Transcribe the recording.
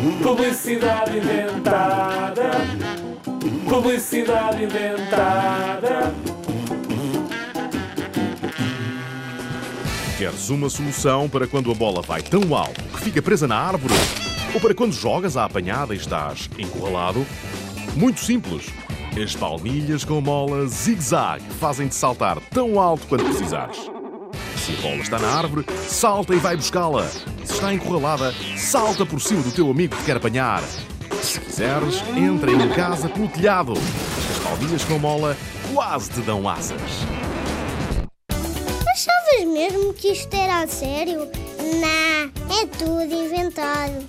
Publicidade inventada. Publicidade inventada. Queres uma solução para quando a bola vai tão alto que fica presa na árvore? Ou para quando jogas à apanhada e estás encurralado? Muito simples. As palmilhas com mola zig-zag fazem-te saltar tão alto quanto precisares. Se a bola está na árvore, salta e vai buscá-la. Se está encurralada, salta por cima do teu amigo que quer apanhar. Se quiseres, entra em casa pelo telhado. As palmilhas com mola quase te dão asas. Achavas mesmo que isto era a sério? Não, é tudo inventado.